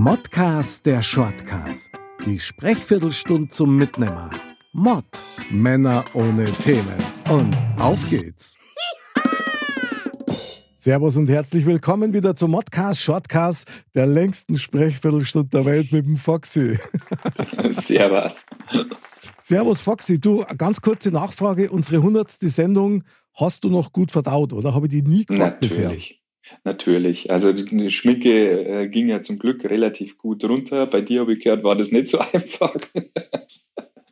Modcast der Shortcast. Die Sprechviertelstunde zum Mitnehmer. Mod. Männer ohne Themen. Und auf geht's. Servus und herzlich willkommen wieder zum Modcast Shortcast, der längsten Sprechviertelstunde der Welt mit dem Foxy. Servus. Servus Foxy, du, ganz kurze Nachfrage. Unsere hundertste Sendung hast du noch gut verdaut, oder? Habe ich die nie gefragt bisher? Natürlich. Also die Schminke äh, ging ja zum Glück relativ gut runter. Bei dir habe ich gehört, war das nicht so einfach.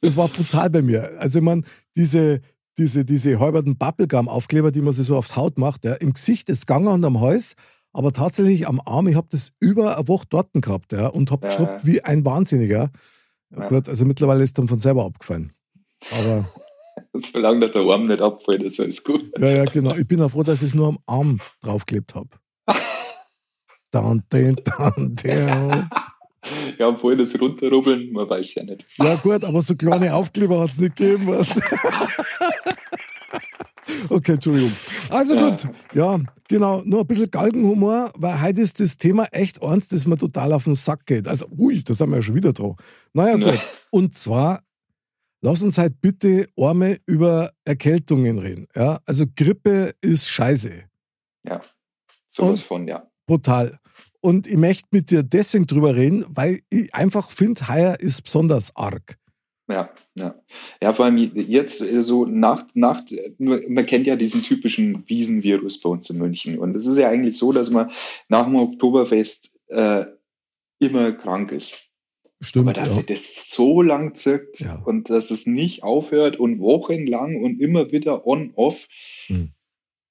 Das war brutal bei mir. Also meine, diese, diese, diese halberten Bubblegum-Aufkleber, die man sich so auf die Haut macht, ja, im Gesicht ist gegangen und am Hals, aber tatsächlich am Arm, ich habe das über eine Woche dort gehabt ja, und habe Ja. geschrubbt wie ein Wahnsinniger. Ja. Gut, also mittlerweile ist dann von selber abgefallen. Aber Solange der Arm nicht abfällt, ist alles gut. ja, ja, genau. Ich bin auch froh, dass ich es nur am Arm draufgeklebt habe. Dann, dann, dann, dann. Ja, obwohl das runterrubbeln, man weiß ja nicht. Ja, gut, aber so kleine Aufkleber hat es nicht gegeben. Was? okay, Entschuldigung. Also Ja. gut, ja, genau, nur ein bisschen Galgenhumor, weil heute ist das Thema echt ernst, das mir total auf den Sack geht. Also, ui, da sind wir ja schon wieder dran. Naja, Ja. gut. Und zwar, lass uns halt bitte Arme über Erkältungen reden. Ja? Also, Grippe ist scheiße. Ja, sowas Und- von, ja. Brutal. Und ich möchte mit dir deswegen drüber reden, weil ich einfach finde, heuer ist besonders arg. Ja, ja. Ja, vor allem jetzt äh, so nach, nach, man kennt ja diesen typischen Wiesenvirus bei uns in München. Und es ist ja eigentlich so, dass man nach dem Oktoberfest äh, immer krank ist. Stimmt. Aber dass ja. das so lang zirkt Ja. und dass es nicht aufhört und wochenlang und immer wieder on-off. Hm.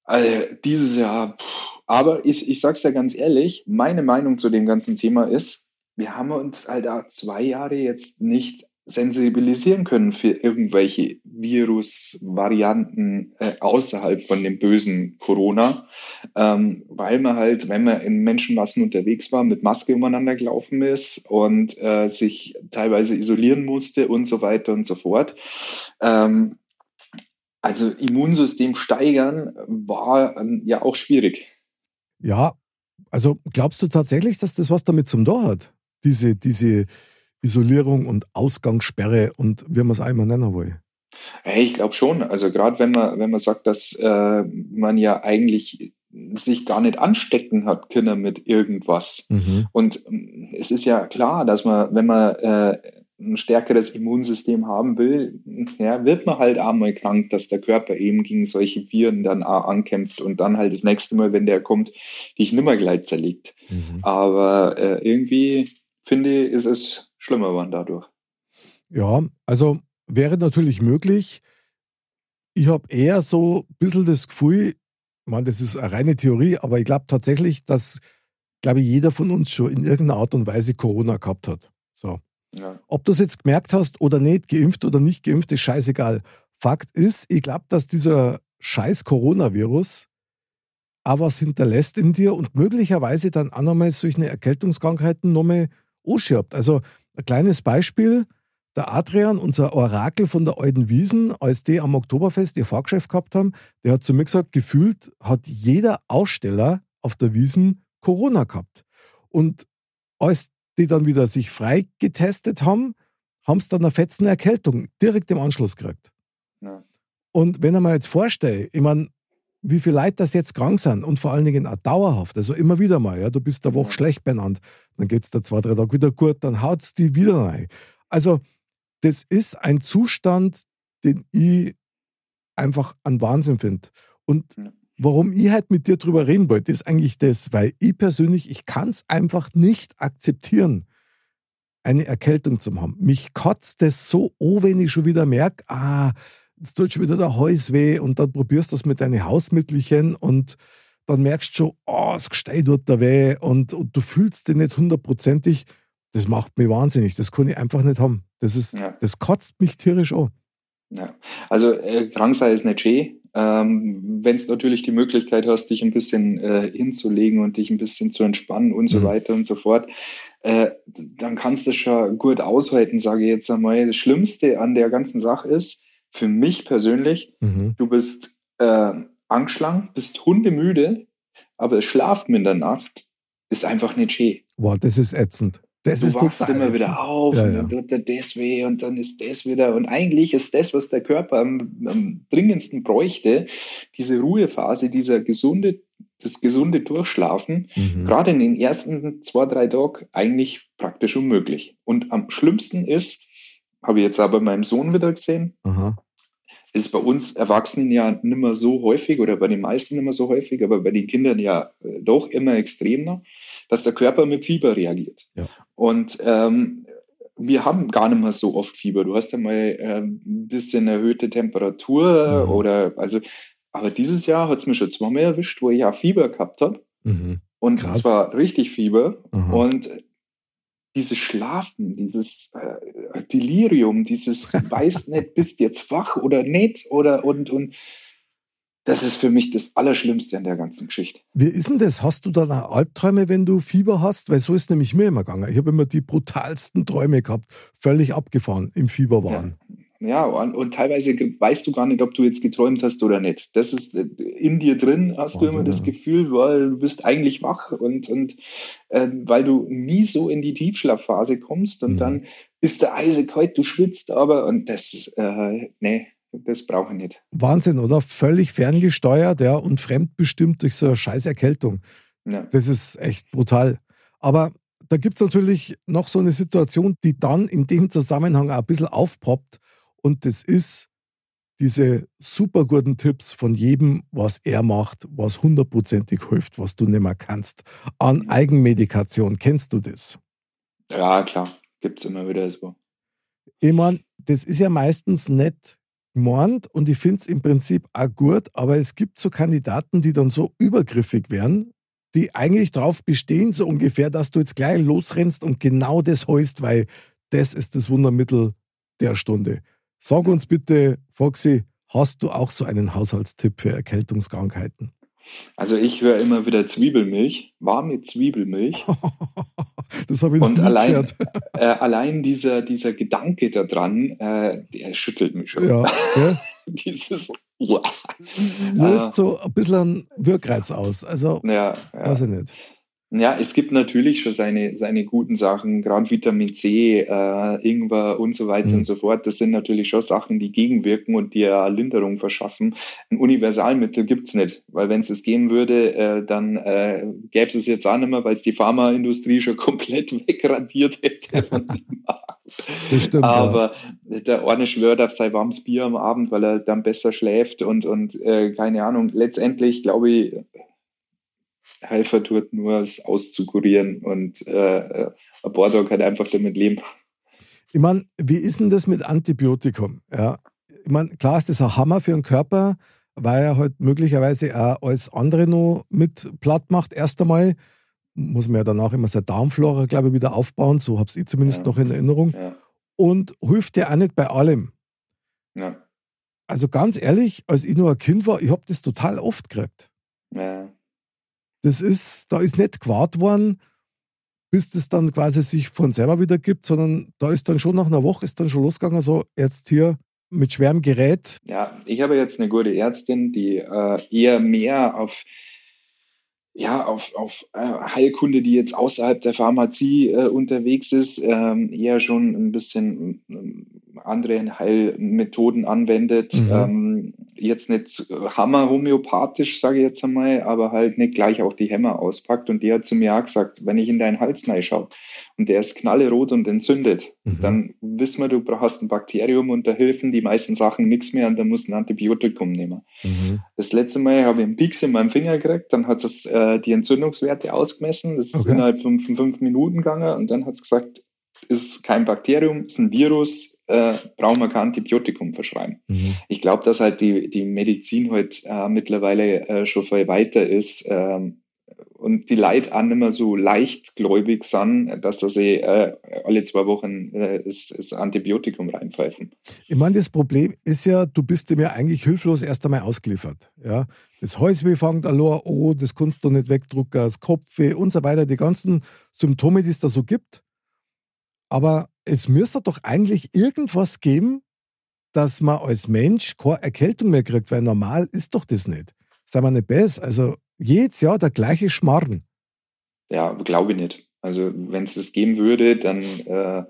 Also dieses Jahr, pff. Aber ich, ich sag's ja ganz ehrlich, meine Meinung zu dem ganzen Thema ist, wir haben uns halt da zwei Jahre jetzt nicht sensibilisieren können für irgendwelche Virusvarianten äh, außerhalb von dem bösen Corona, ähm, weil man halt, wenn man in Menschenmassen unterwegs war, mit Maske umeinander gelaufen ist und äh, sich teilweise isolieren musste und so weiter und so fort. Ähm, also Immunsystem steigern war ähm, ja auch schwierig. Ja, also glaubst du tatsächlich, dass das was damit zum Tor hat? Diese, diese Isolierung und Ausgangssperre und wie man es einmal nennen will. Hey, ich glaube schon. Also gerade wenn man, wenn man sagt, dass äh, man ja eigentlich sich gar nicht anstecken hat können mit irgendwas. Und ähm, es ist ja klar, dass man, wenn man äh, ein stärkeres Immunsystem haben will, ja, wird man halt einmal krank, dass der Körper eben gegen solche Viren dann auch ankämpft und dann halt das nächste Mal, wenn der kommt, dich nimmer gleich zerlegt. Aber äh, irgendwie finde ich, ist es schlimmer geworden dadurch. Ja, also wäre natürlich möglich. Ich habe eher so ein bisschen das Gefühl, ich meine, das ist eine reine Theorie, aber ich glaube tatsächlich, dass, glaube ich, jeder von uns schon in irgendeiner Art und Weise Corona gehabt hat. So. Ob du es jetzt gemerkt hast oder nicht, geimpft oder nicht geimpft, ist scheißegal. Fakt ist, ich glaube, dass dieser scheiß Coronavirus auch was hinterlässt in dir und möglicherweise dann auch nochmal solche Erkältungskrankheiten nochmal anschirbt. Also ein kleines Beispiel, der Adrian, unser Orakel von der Alten Wiesen, als die am Oktoberfest ihr Fahrgeschäft gehabt haben, der hat zu mir gesagt, gefühlt hat jeder Aussteller auf der Wiesen Corona gehabt. Und als die dann wieder sich frei getestet haben, haben sie dann eine fetzende Erkältung direkt im Anschluss gekriegt. Ja. Und wenn ich mir jetzt vorstelle, ich meine, wie viele Leute das jetzt krank sind und vor allen Dingen auch dauerhaft, also immer wieder mal, ja, du bist eine Woche schlecht benannt, dann geht es da zwei, drei Tage wieder gut, dann haut es die wieder rein. Also, das ist ein Zustand, den ich einfach an Wahnsinn finde. Und Ja. Warum ich halt mit dir drüber reden wollte, ist eigentlich das, weil ich persönlich, ich kann es einfach nicht akzeptieren, eine Erkältung zu haben. Mich kotzt das so an, wenn ich schon wieder merke, ah, jetzt tut schon wieder der Hals weh und dann probierst du das mit deinen Hausmittelchen und dann merkst du schon, oh, das Gestein tut da weh und, und du fühlst dich nicht hundertprozentig. Das macht mich wahnsinnig. Das kann ich einfach nicht haben. Das, ist, ja. das kotzt mich tierisch an. Ja. Also äh, krank sei es nicht schön. Ähm, Wenn es natürlich die Möglichkeit hast, dich ein bisschen äh, hinzulegen und dich ein bisschen zu entspannen und so mhm. weiter und so fort, äh, dann kannst du es schon gut aushalten, sage ich jetzt einmal. Das Schlimmste an der ganzen Sache ist, für mich persönlich, mhm. du bist äh, angeschlagen, bist hundemüde, aber es schlaft in der Nacht ist einfach nicht schön. Boah, das ist ätzend. Das du ist wachst immer wieder auf ja, ja. und dann tut dir das weh und dann ist das wieder. Und eigentlich ist das, was der Körper am, am dringendsten bräuchte, diese Ruhephase, dieser gesunde, das gesunde Durchschlafen, mhm. gerade in den ersten zwei, drei Tagen eigentlich praktisch unmöglich. Und am schlimmsten ist, habe ich jetzt aber meinem Sohn wieder gesehen, Aha ist bei uns Erwachsenen ja nicht mehr so häufig oder bei den meisten nicht mehr so häufig, aber bei den Kindern ja äh, doch immer extremer, dass der Körper mit Fieber reagiert. Ja. Und ähm, wir haben gar nicht mehr so oft Fieber. Du hast ja mal äh, ein bisschen erhöhte Temperatur mhm. oder also, aber dieses Jahr hat es mich schon zweimal erwischt, wo ich ja Fieber gehabt habe. Mhm. Und zwar richtig Fieber. Mhm. Und dieses Schlafen, dieses äh, Delirium, dieses weiß nicht, bist jetzt wach oder nicht oder und und das ist für mich das Allerschlimmste an der ganzen Geschichte. Wie ist denn das? Hast du da Albträume, wenn du Fieber hast? Weil so ist nämlich mir immer gegangen. Ich habe immer die brutalsten Träume gehabt, völlig abgefahren im Fieber waren. Ja. Ja, und, und, teilweise weißt du gar nicht, ob du jetzt geträumt hast oder nicht. Das ist äh, in dir drin, hast Wahnsinn, du immer das Gefühl, weil du bist eigentlich wach und, und äh, weil du nie so in die Tiefschlafphase kommst und mhm. dann ist der Eise kalt, du schwitzt aber und das, äh, nee, das brauche ich nicht. Wahnsinn, oder? Völlig ferngesteuert, ja, und fremdbestimmt durch so eine scheiß Erkältung. Ja. Das ist echt brutal. Aber da gibt es natürlich noch so eine Situation, die dann in dem Zusammenhang auch ein bisschen aufpoppt. Und das ist diese super guten Tipps von jedem, was er macht, was hundertprozentig hilft, was du nicht mehr kannst. An. Eigenmedikation, kennst du das? Ja, klar, gibt es immer wieder so. Ich meine, das ist ja meistens nicht gemeint und ich finde es im Prinzip auch gut, aber es gibt so Kandidaten, die dann so übergriffig werden, die eigentlich darauf bestehen, so ungefähr, dass du jetzt gleich losrennst und genau das holst, weil das ist das Wundermittel der Stunde. Sag uns bitte, Foxy, hast du auch so einen Haushaltstipp für Erkältungskrankheiten? Also ich höre immer wieder Zwiebelmilch, warme Zwiebelmilch. das habe ich noch Und allein. Äh, allein dieser, dieser Gedanke daran, äh, der schüttelt mich schon. Ja, ja. Dieses Löst so ein bisschen einen Wirkreiz aus. Also, ja, ja. weiß ich nicht. Ja, es gibt natürlich schon seine, seine guten Sachen, gerade Vitamin C, äh, Ingwer und so weiter mhm. und so fort. Das sind natürlich schon Sachen, die gegenwirken und die ja Linderung verschaffen. Ein Universalmittel gibt's nicht, weil wenn es es geben würde, äh, dann äh, gäbe es es jetzt auch nicht mehr, weil es die Pharmaindustrie schon komplett wegradiert hätte. Stimmt, Aber ja. der eine schwört auf sein warmes Bier am Abend, weil er dann besser schläft und, und äh, keine Ahnung. Letztendlich, glaube ich, Helfer tut, nur es auszukurieren und äh, ein Bordog halt einfach damit leben. Ich meine, wie ist denn das mit Antibiotikum? Ja, ich meine, klar ist das ein Hammer für den Körper, weil er halt möglicherweise auch alles andere noch mit platt macht. Erst einmal muss man ja danach immer seine Darmflora, glaube ich, wieder aufbauen. So habe ich zumindest ja. noch in Erinnerung. Ja. Und hilft dir auch nicht bei allem. Ja. Also ganz ehrlich, als ich nur ein Kind war, ich habe das total oft gekriegt. Ja. Das ist, da ist nicht gewahrt worden, bis das dann quasi sich von selber wieder gibt, sondern da ist dann schon nach einer Woche ist dann schon losgegangen, so jetzt hier mit schwerem Gerät. Ja, ich habe jetzt eine gute Ärztin, die äh, eher mehr auf ja, auf, auf äh, Heilkunde, die jetzt außerhalb der Pharmazie äh, unterwegs ist, ähm, eher schon ein bisschen andere Heilmethoden anwendet. Mhm. Ähm, jetzt nicht hammer homöopathisch, sage ich jetzt einmal, aber halt nicht gleich auch die Hämmer auspackt. Und die hat zu mir auch gesagt, wenn ich in deinen Hals schaue und der ist knallerot und entzündet, mhm. dann wissen wir, du hast ein Bakterium und da helfen die meisten Sachen nichts mehr und dann musst du ein Antibiotikum nehmen. Mhm. Das letzte Mal habe ich einen Pieks in meinem Finger gekriegt, dann hat es äh, die Entzündungswerte ausgemessen, das okay. ist innerhalb von, von fünf Minuten gegangen und dann hat es gesagt, ist kein Bakterium, ist ein Virus, äh, brauchen wir kein Antibiotikum verschreiben. Mhm. Ich glaube, dass halt die, die Medizin heute äh, mittlerweile äh, schon viel weiter ist ähm, und die Leute auch nicht mehr so leichtgläubig sind, dass sie äh, alle zwei Wochen äh, das, das, Antibiotikum reinpfeifen. Ich meine, das Problem ist ja, du bist dem ja eigentlich hilflos erst einmal ausgeliefert. Ja? Das Halsweh fängt an, oh, das kannst du nicht wegdrucken, das Kopfweh und so weiter, die ganzen Symptome, die es da so gibt. Aber es müsste doch eigentlich irgendwas geben, dass man als Mensch keine Erkältung mehr kriegt, weil normal ist doch das nicht. Sei mal nicht besser. Also jedes Jahr der gleiche Schmarrn. Ja, glaube ich nicht. Also wenn es das geben würde, dann, äh,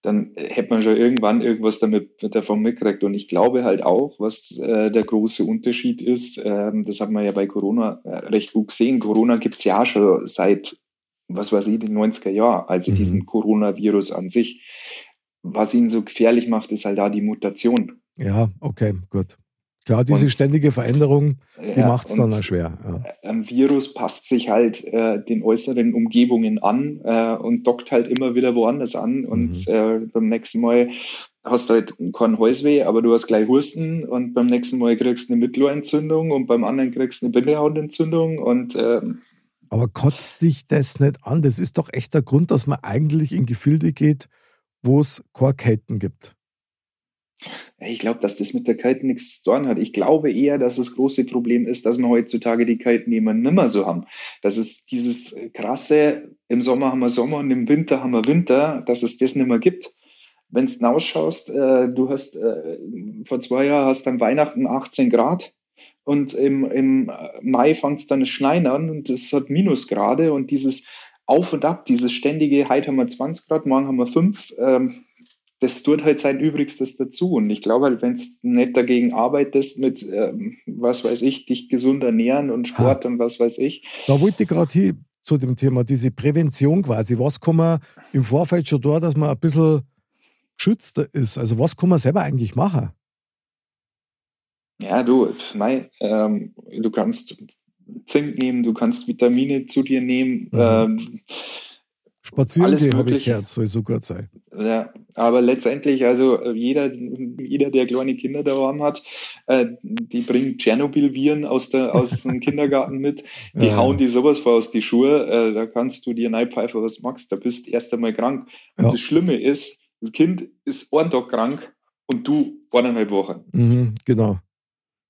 dann hätte man schon irgendwann irgendwas damit davon mitgekriegt. Und ich glaube halt auch, was äh, der große Unterschied ist, äh, das hat man ja bei Corona äh, recht gut gesehen. Corona gibt es ja schon seit, was weiß ich, den 90er Jahren, also mhm. diesen Coronavirus an sich. Was ihn so gefährlich macht, ist halt da die Mutation. Ja, okay, gut. Klar, diese und, ständige Veränderung, die ja, macht es dann auch schwer. Ja. Ein Virus passt sich halt äh, den äußeren Umgebungen an äh, und dockt halt immer wieder woanders an. Und mhm. äh, beim nächsten Mal hast du halt keinen Halsweh, aber du hast gleich Husten und beim nächsten Mal kriegst du eine Mittelohrentzündung und beim anderen kriegst du eine Bindehautentzündung und ähm, aber kotzt dich das nicht an? Das ist doch echt der Grund, dass man eigentlich in Gefilde geht, wo es Korkeiten gibt. Ich glaube, dass das mit der Kälte nichts zu tun hat. Ich glaube eher, dass das große Problem ist, dass wir heutzutage die Kaltnehmer nimmer so haben. Das ist dieses krasse, im Sommer haben wir Sommer und im Winter haben wir Winter, dass es das nicht mehr gibt. Wenn du hinausschaust, äh, du hast äh, vor zwei Jahren hast dann Weihnachten 18 Grad und im, im Mai fängt es dann das Schneien an und es hat Minusgrade und dieses Auf und Ab, dieses ständige, heute haben wir 20 Grad, morgen haben wir 5, ähm, das tut halt sein Übrigstes dazu. Und ich glaube halt, wenn du nicht dagegen arbeitest mit, ähm, was weiß ich, dich gesund ernähren und Sport ha. und was weiß ich. Da wollte ich gerade hier zu dem Thema, diese Prävention quasi. Was kann man im Vorfeld schon da, dass man ein bisschen geschützter ist? Also was kann man selber eigentlich machen? Ja, du, nein, ähm, du kannst Zink nehmen, du kannst Vitamine zu dir nehmen. Mhm. Ähm, Spazieren gehen, habe ich gehört, soll so gut sein. Ja, aber letztendlich, also äh, jeder, jeder, der kleine Kinder daheim hat, äh, die bringen Tschernobyl-Viren aus, der, aus dem Kindergarten mit, die ja. hauen die sowas vor aus die Schuhe, äh, da kannst du dir pfeifen, was magst, da bist du erst einmal krank. Und ja. das Schlimme ist, das Kind ist einen Tag krank und du eineinhalb Wochen. Mhm, genau.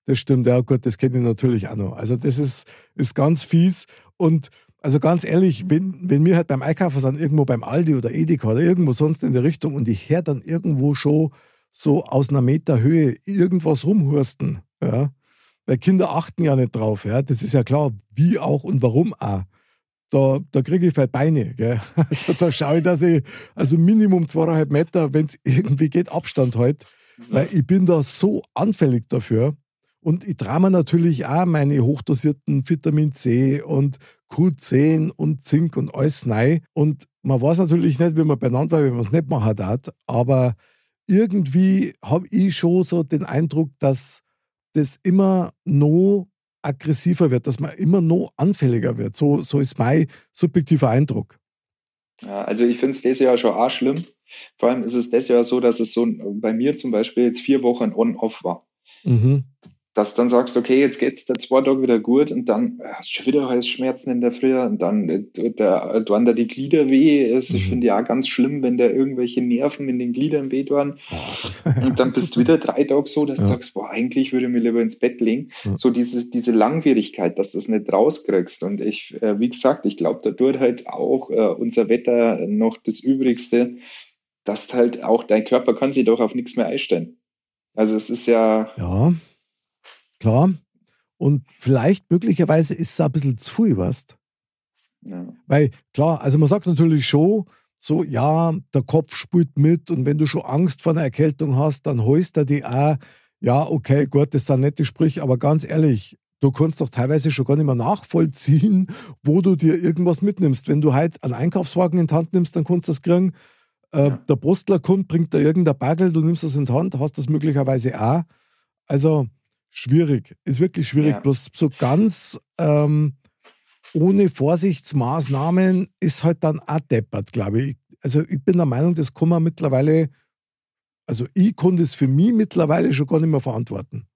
Das stimmt, ja gut, das kenne ich natürlich auch noch. Also das ist, ist ganz fies und also ganz ehrlich, wenn, wenn wir halt beim Einkaufen sind, irgendwo beim Aldi oder Edeka oder irgendwo sonst in der Richtung und ich höre dann irgendwo schon so aus einer Meter Höhe irgendwas rumhursten, ja, weil Kinder achten ja nicht drauf, ja, das ist ja klar, wie auch und warum auch. Da, da kriege ich halt Beine, gell? Also da schaue ich, dass ich, also Minimum zweieinhalb Meter, wenn es irgendwie geht, Abstand halt, weil ich bin da so anfällig dafür. Und ich trage mir natürlich auch meine hochdosierten Vitamin C und Q10 und Zink und alles rein. Und man weiß natürlich nicht, wie man benannt war, wenn man es nicht machen darf. Aber irgendwie habe ich schon so den Eindruck, dass das immer noch aggressiver wird, dass man immer noch anfälliger wird. So, so ist mein subjektiver Eindruck. Ja, also ich finde es das Jahr schon auch schlimm. Vor allem ist es das Jahr so, dass es so bei mir zum Beispiel jetzt vier Wochen on-off war. Mhm dass dann sagst, okay, jetzt geht es der zwei Tage wieder gut und dann hast du schon wieder Halsschmerzen in der Früh und dann äh, da, tun da die Glieder weh. Es, mhm. Ich finde ja ganz schlimm, wenn da irgendwelche Nerven in den Gliedern weh tun. Oh, und dann bist du wieder drei Tage so, dass ja. du sagst, boah, eigentlich würde ich mir lieber ins Bett legen. Ja. So diese, diese Langwierigkeit, dass du es nicht rauskriegst. Und ich, äh, wie gesagt, ich glaube, da tut halt auch äh, unser Wetter noch das Übrigste, dass halt auch dein Körper kann sich doch auf nichts mehr einstellen. Also es ist ja. Ja Klar. Und vielleicht möglicherweise ist es ein bisschen zu viel, weißt ja. Weil, klar, also man sagt natürlich schon, so, ja, der Kopf spielt mit und wenn du schon Angst vor einer Erkältung hast, dann holst du die auch. Ja, okay, gut, das sind nette Sprüche, aber ganz ehrlich, du kannst doch teilweise schon gar nicht mehr nachvollziehen, wo du dir irgendwas mitnimmst. Wenn du halt einen Einkaufswagen in die Hand nimmst, dann kannst du das kriegen. Äh, ja. Der Postler kommt, bringt da irgendein Bagel, du nimmst das in die Hand, hast das möglicherweise auch. Also, schwierig. Ist wirklich schwierig. Ja. Bloß so ganz ähm, ohne Vorsichtsmaßnahmen ist halt dann auch deppert, glaube ich. also ich bin der Meinung, das kann man mittlerweile, also ich kann das für mich mittlerweile schon gar nicht mehr verantworten.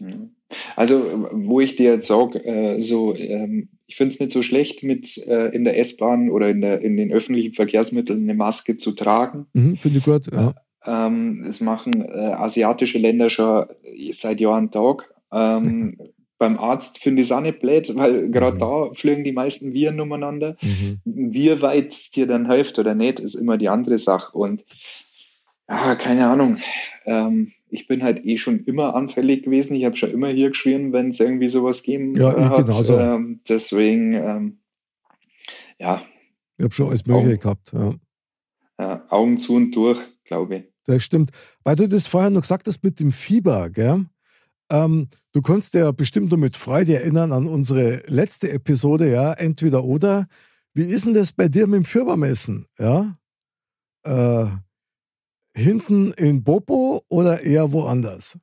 Mhm. Also, wo ich dir jetzt sage, äh, so, ähm, ich finde es nicht so schlecht, mit äh, in der S-Bahn oder in, der, in den öffentlichen Verkehrsmitteln eine Maske zu tragen. Mhm, finde ich gut, ja. Ähm, es machen äh, asiatische Länder schon seit Jahren Tag. Ähm, beim Arzt finde ich es auch nicht blöd, weil gerade mhm. da fliegen die meisten Viren umeinander. Mhm. Wie weit es dir dann hilft oder nicht, ist immer die andere Sache. Und ja, keine Ahnung. Ähm, ich bin halt eh schon immer anfällig gewesen. Ich habe schon immer hier geschrien, wenn es irgendwie sowas gegeben ja, ich hat. Genauso. Ähm, deswegen, ähm, ja. Ich habe schon alles Mögliche gehabt. Ja. Ja, Augen zu und durch, glaube ich. Das stimmt. Weil du das vorher noch gesagt hast mit dem Fieber, gell? Ähm, du kannst dir ja bestimmt nur mit Freude erinnern an unsere letzte Episode, ja, entweder oder. Wie ist denn das bei dir mit dem Fiebermessen? Ja? Äh, hinten in Popo oder eher woanders?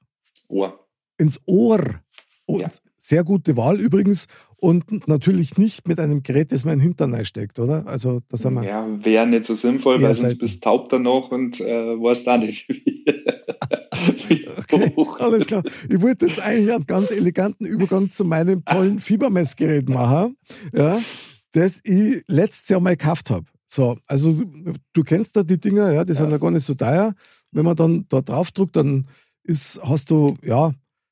Ohr. Ins Ohr. Ja. Sehr gute Wahl übrigens. Und natürlich nicht mit einem Gerät, das man in den Hintern einsteckt, oder? Also, das haben wir. Ja, wäre nicht so sinnvoll, weil sonst bist du taub dann noch und äh, weißt da nicht, wie, okay, alles klar. Ich wollte jetzt eigentlich einen ganz eleganten Übergang zu meinem tollen Fiebermessgerät machen, ja, das ich letztes Jahr mal gekauft habe. So, also du kennst da die Dinger, ja, die sind ja gar nicht so teuer. Wenn man dann da drauf drückt, dann ist, hast du ja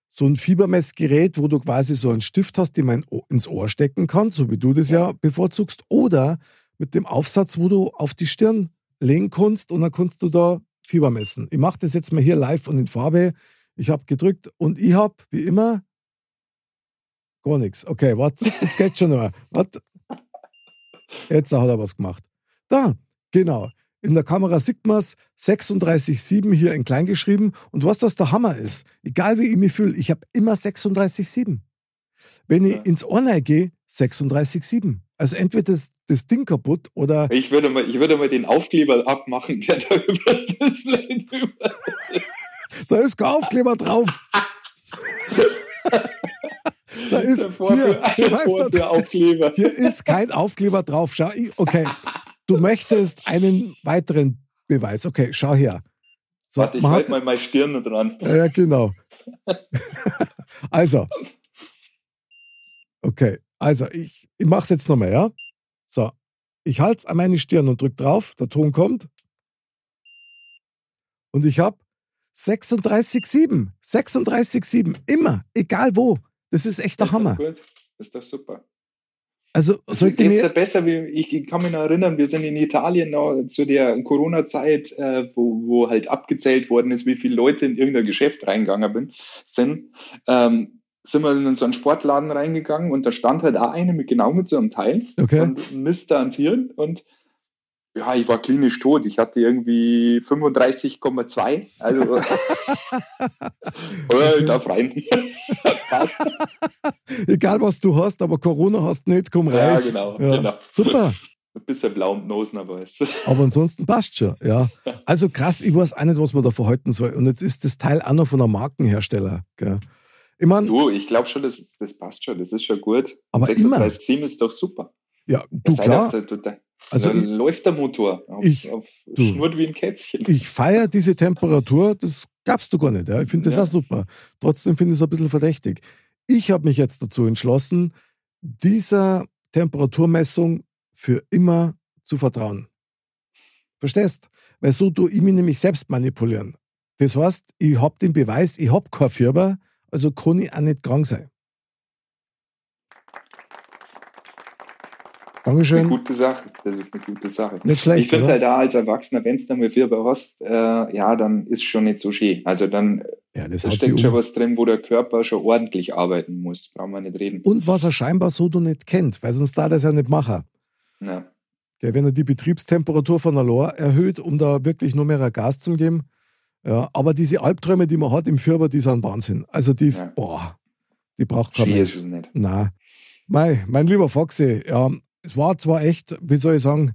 so ein Fiebermessgerät, wo du quasi so einen Stift hast, den man ins Ohr stecken kann, so wie du das ja bevorzugst, oder mit dem Aufsatz, wo du auf die Stirn legen kannst und dann kannst du da Fieber messen. Ich mache das jetzt mal hier live und in Farbe. Ich habe gedrückt und ich habe, wie immer, gar nichts. Okay, warte, das geht schon noch. Warte. Jetzt hat er was gemacht. Da, genau. In der Kamera sieht man es 36,7 hier in klein geschrieben. Und was das der Hammer ist, egal wie ich mich fühle, ich habe immer 36,7. Wenn ich ja. ins Online gehe, 36,7. Also entweder das, das, Ding kaputt oder. Ich würde, mal, ich würde mal den Aufkleber abmachen, der da über das Display drüber Da ist kein Aufkleber drauf. da ist hier, hier, du, Aufkleber. hier ist kein Aufkleber drauf. Schau, okay, du möchtest einen weiteren Beweis. Okay, schau her. So, Warte, ich halte mal meine Stirn dran. Ja, genau. also. Okay, also ich, ich mache es jetzt nochmal, ja? So, ich halte es an meine Stirn und drücke drauf, der Ton kommt. Und ich habe 36,7. 36,7. Immer, egal wo. Das ist echt der das Hammer. Gut. Das ist doch super. Also sollte mir besser, ich kann mich noch erinnern, wir sind in Italien noch zu der Corona-Zeit, äh, wo, wo halt abgezählt worden ist, wie viele Leute in irgendein Geschäft reingegangen sind, ähm, sind wir in so einen Sportladen reingegangen und da stand halt auch eine mit genau mit so einem Teil okay. und misst da ans Hirn und ja, ich war klinisch tot. Ich hatte irgendwie 35,2. Also, oder darf rein. Passt. Egal, was du hast, aber Corona hast nicht, komm rein. Ja, genau. Ja. genau. Super. Ein bisschen blau im Nosen, aber ist. Aber ansonsten passt schon, ja. Also krass, ich weiß auch nicht, was man da verhalten soll. Und jetzt ist das Teil auch noch von einem Markenhersteller. Gell? Ich mein, du, ich glaube schon, das, das passt schon, das ist schon gut. Aber 36,7 immer. ist doch super. Ja, du klar. Du, du, also ich, läuft der Motor auf, ich, auf Schnurrt wie ein Kätzchen. Ich feiere diese Temperatur, das gabst du gar nicht. Ja? Ich finde das ja. auch super. Trotzdem finde ich es ein bisschen verdächtig. Ich habe mich jetzt dazu entschlossen, dieser Temperaturmessung für immer zu vertrauen. Verstehst? Weil so tue ich mich nämlich selbst manipulieren. Das heißt, ich habe den Beweis, ich habe kein Fieber, also kann ich auch nicht krank sein. Dankeschön. Eine gute Sache. Das ist eine gute Sache. Nicht schlecht. Ich finde halt da als Erwachsener, wenn es dann mal Fieber hast, äh, ja, dann ist schon nicht so schön. Also dann ja, das da steckt schon was drin, wo der Körper schon ordentlich arbeiten muss. Brauchen wir nicht reden. Und was er scheinbar so du nicht kennt, weil sonst da das ja nicht machen. Ja. ja. wenn er die Betriebstemperatur von der Lor erhöht, um da wirklich nur mehr Gas zu geben. Ja, aber diese Albträume, die man hat im Fieber, die sind Wahnsinn. Also die, ja. boah, die braucht kein Mensch. ist es nicht. Nein. Mein, mein lieber Foxy, ja, es war zwar echt, wie soll ich sagen,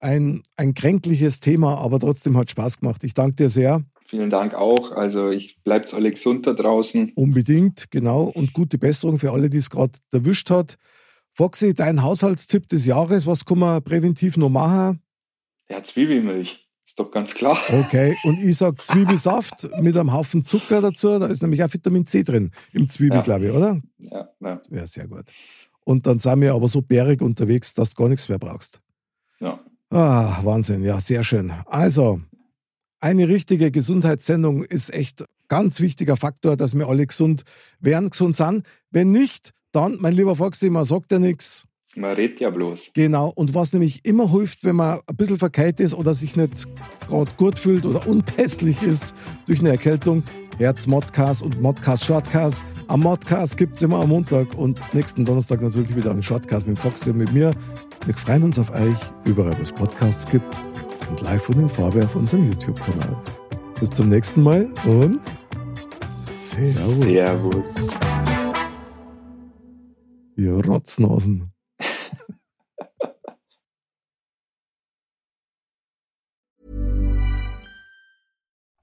ein, ein kränkliches Thema, aber trotzdem hat Spaß gemacht. Ich danke dir sehr. Vielen Dank auch. Also ich bleibt alle gesund da draußen. Unbedingt, genau. Und gute Besserung für alle, die es gerade erwischt hat. Foxy, dein Haushaltstipp des Jahres, was kann man präventiv noch machen? Ja, Zwiebelmilch. Ist doch ganz klar. Okay, und ich sag Zwiebelsaft mit einem Haufen Zucker dazu. Da ist nämlich auch Vitamin C drin im Zwiebel, ja. glaube ich, oder? Ja, ja. Ja, sehr gut. Und dann sind wir aber so bärig unterwegs, dass du gar nichts mehr brauchst. Ja. Ah, Wahnsinn, ja, sehr schön. Also, eine richtige Gesundheitssendung ist echt ganz wichtiger Faktor, dass wir alle gesund werden, gesund sind. Wenn nicht, dann, mein lieber Foxy, man sagt ja nichts. Man redet ja bloß. Genau. Und was nämlich immer hilft, wenn man ein bisschen verkeilt ist oder sich nicht gerade gut fühlt oder unpässlich ist durch eine Erkältung, Herz Modcast und Modcast Shortcast. Am Modcast gibt es immer am Montag und nächsten Donnerstag natürlich wieder einen Shortcast mit Foxy und mit mir. Wir freuen uns auf euch, überall wo es Podcasts gibt und live und in Farbe auf unserem YouTube-Kanal. Bis zum nächsten Mal und Servus. Servus. Ihr Rotznasen.